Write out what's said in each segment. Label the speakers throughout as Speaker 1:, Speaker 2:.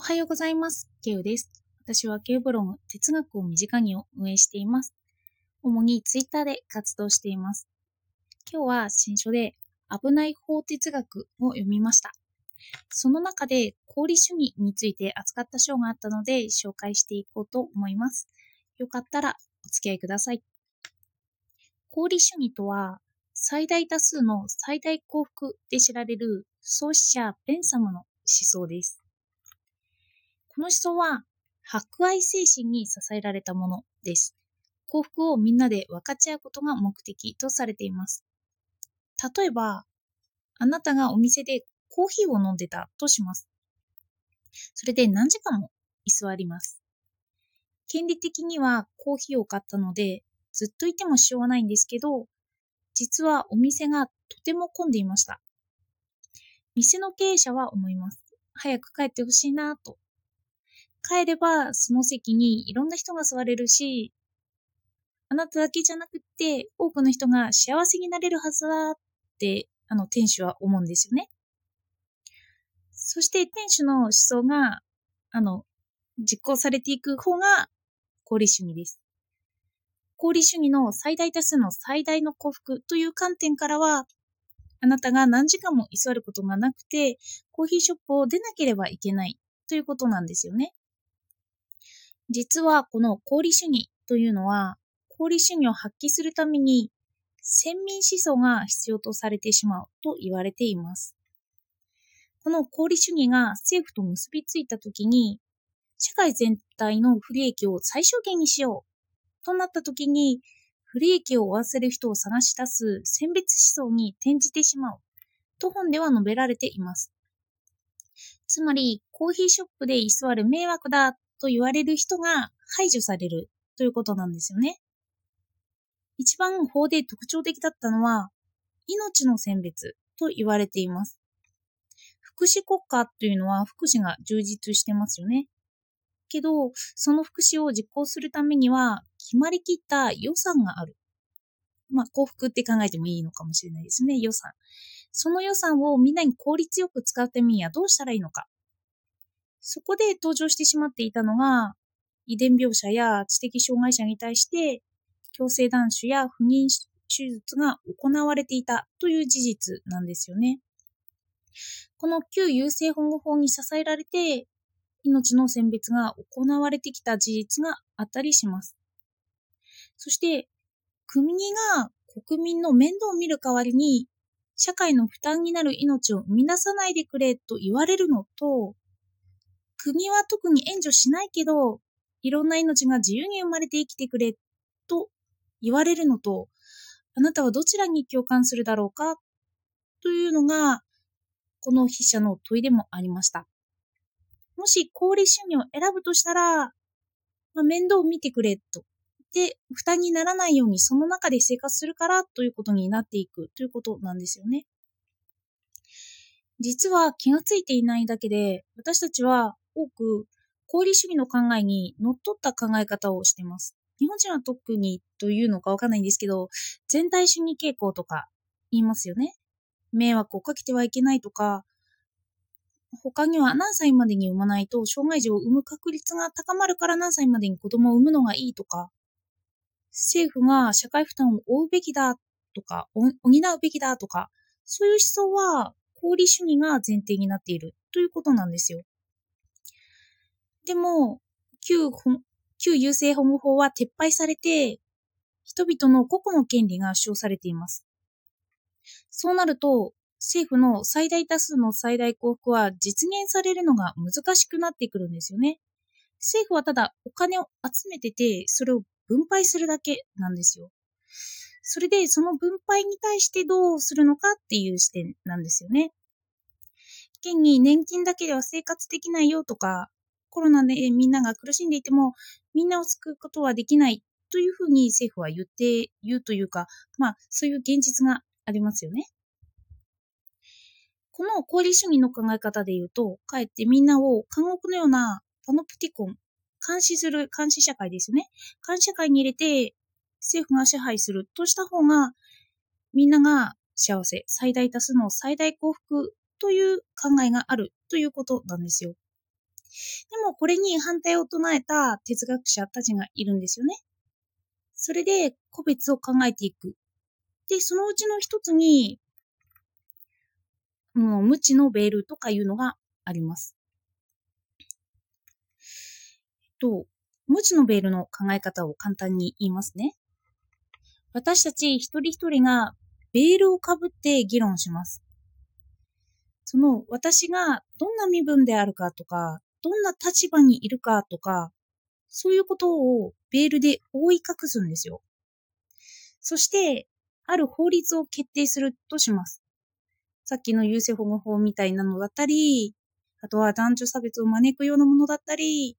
Speaker 1: おはようございます。ケウです。私はケウブログ哲学を身近にを運営しています。主にツイッターで活動しています。今日は新書で危ない法哲学を読みました。その中で功利主義について扱った章があったので紹介していこうと思います。よかったらお付き合いください。功利主義とは最大多数の最大幸福で知られる創始者ベンサムの思想です。この思想は、博愛精神に支えられたものです。幸福をみんなで分かち合うことが目的とされています。例えば、あなたがお店でコーヒーを飲んでたとします。それで何時間も居座ります。権利的にはコーヒーを買ったので、ずっといてもしょうがないんですけど、実はお店がとても混んでいました。店の経営者は思います。早く帰ってほしいなと。帰ればその席にいろんな人が座れるし、あなただけじゃなくって多くの人が幸せになれるはずだってあの店主は思うんですよね。そして店主の思想があの実行されていく方が功利主義です。功利主義の最大多数の最大の幸福という観点からは、あなたが何時間も居座ることがなくて、コーヒーショップを出なければいけないということなんですよね。実はこの功利主義というのは、功利主義を発揮するために、先民思想が必要とされてしまうと言われています。この功利主義が政府と結びついたときに、社会全体の不利益を最小限にしようとなったときに、不利益を負わせる人を探し出す選別思想に転じてしまうと本では述べられています。つまり、コーヒーショップで居座る迷惑だと言われる人が排除されるということなんですよね。一番法で特徴的だったのは、命の選別と言われています。福祉国家というのは福祉が充実してますよね。けど、その福祉を実行するためには、決まりきった予算がある。まあ、幸福って考えてもいいのかもしれないですね、予算。その予算をみんなに効率よく使うためにはどうしたらいいのか。そこで登場してしまっていたのが、遺伝病者や知的障害者に対して、強制断種や不妊手術が行われていたという事実なんですよね。この旧優生保護法に支えられて、命の選別が行われてきた事実があったりします。そして、国が国民の面倒を見る代わりに、社会の負担になる命を生み出さないでくれと言われるのと、国は特に援助しないけど、いろんな命が自由に生まれて生きてくれと言われるのと、あなたはどちらに共感するだろうかというのが、この筆者の問いでもありました。もし功利主義を選ぶとしたら、まあ、面倒を見てくれと。で、負担にならないようにその中で生活するからということになっていくということなんですよね。実は気がついていないだけで、私たちは多く功利主義の考えにのっとった考え方をしてます。日本人は特にというのかわかんないんですけど、全体主義傾向とか言いますよね。迷惑をかけてはいけないとか、他には何歳までに産まないと障害児を産む確率が高まるから何歳までに子供を産むのがいいとか、政府が社会負担を負うべきだとか、補うべきだとか、そういう思想は功利主義が前提になっているということなんですよ。でも、旧旧優生保護法は撤廃されて、人々の個々の権利が主張されています。そうなると、政府の最大多数の最大幸福は実現されるのが難しくなってくるんですよね。政府はただお金を集めてて、それを分配するだけなんですよ。それでその分配に対してどうするのかっていう視点なんですよね。現に年金だけでは生活できないよとか、コロナでみんなが苦しんでいても、みんなを救うことはできないというふうに政府は言って、言うというか、まあそういう現実がありますよね。この功利主義の考え方で言うと、かえってみんなを監獄のようなパノプティコン、監視する監視社会ですよね。監視社会に入れて政府が支配するとした方が、みんなが幸せ、最大多数の最大幸福という考えがあるということなんですよ。でもこれに反対を唱えた哲学者たちがいるんですよね。それで個別を考えていく。で、そのうちの一つに、もう無知のベールとかいうのがあります。と、無知のベールの考え方を簡単に言いますね。私たち一人一人がベールをかぶって議論します。その私がどんな身分であるかとか、どんな立場にいるかとか、そういうことをベールで覆い隠すんですよ。そして、ある法律を決定するとします。さっきの優生保護法みたいなのだったり、あとは男女差別を招くようなものだったり、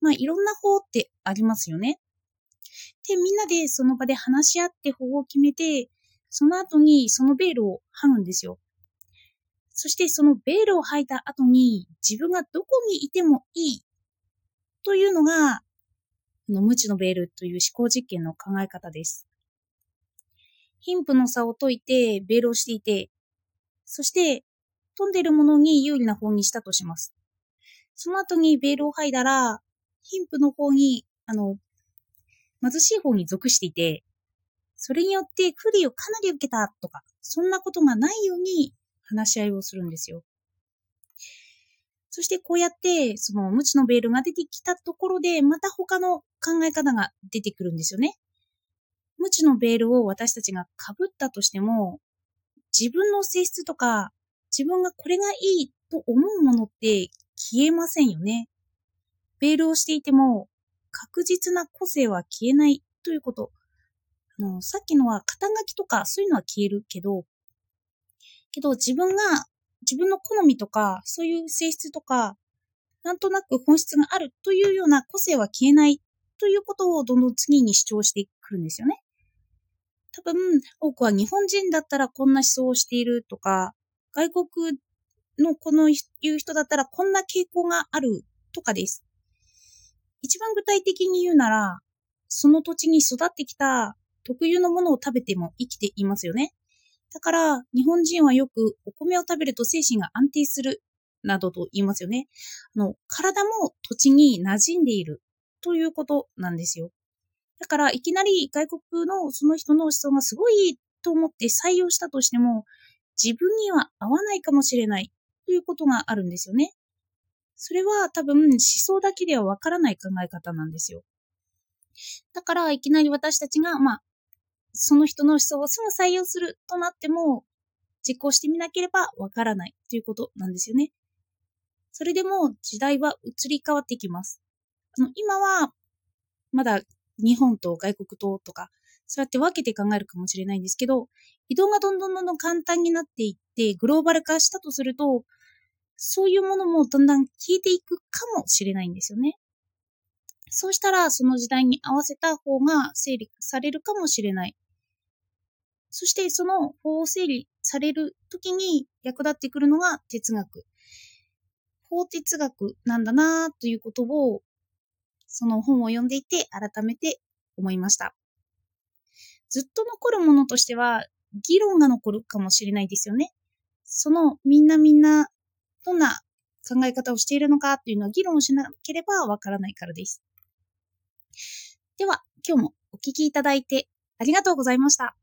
Speaker 1: まあいろんな法ってありますよね。で、みんなでその場で話し合って法を決めて、その後にそのベールを剥ぐんですよ。そしてそのベールを履いた後に自分がどこにいてもいいというのが、この無知のベールという思考実験の考え方です。貧富の差を解いてベールをしていて、そして飛んでるものに有利な方にしたとします。その後にベールを剥いだら、貧富の方に、あの、貧しい方に属していて、それによって不利をかなり受けたとか、そんなことがないように話し合いをするんですよ。そしてこうやって、その無知のベールが出てきたところで、また他の考え方が出てくるんですよね。無知のベールを私たちが被ったとしても、自分の性質とか、自分がこれがいいと思うものって消えませんよね。ベールをしていても、確実な個性は消えないということ。あの、さっきのは肩書きとかそういうのは消えるけど、けど自分が自分の好みとか、そういう性質とか、なんとなく本質があるというような個性は消えないということをどんどん次に主張してくるんですよね。多分、多くは日本人だったらこんな思想をしているとか、外国のこのいう人だったらこんな傾向があるとかです。一番具体的に言うなら、その土地に育ってきた特有のものを食べても生きていますよね。だから、日本人はよくお米を食べると精神が安定する、などと言いますよね。あの、体も土地に馴染んでいるということなんですよ。だから、いきなり外国のその人の思想がすごいと思って採用したとしても、自分には合わないかもしれないということがあるんですよね。それは多分思想だけではわからない考え方なんですよ。だから、いきなり私たちが、まあ、その人の思想をすぐ採用するとなっても、実行してみなければわからないということなんですよね。それでも時代は移り変わっていきます。あの今は、まだ日本と外国ととか、そうやって分けて考えるかもしれないんですけど、移動がどんどんどんどん簡単になっていって、グローバル化したとすると、そういうものもだんだん消えていくかもしれないんですよね。そうしたら、その時代に合わせた方が整理されるかもしれない。そしてその法を整理されるときに役立ってくるのが哲学。法哲学なんだなということを、その本を読んでいて改めて思いました。ずっと残るものとしては、議論が残るかもしれないですよね。そのみんなみんな、どんな考え方をしているのかっていうのは議論しなければわからないからです。では、今日もお聞きいただいてありがとうございました。